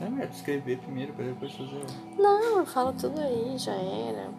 É melhor escrever primeiro pra depois fazer. Não, eu falo tudo aí, já era.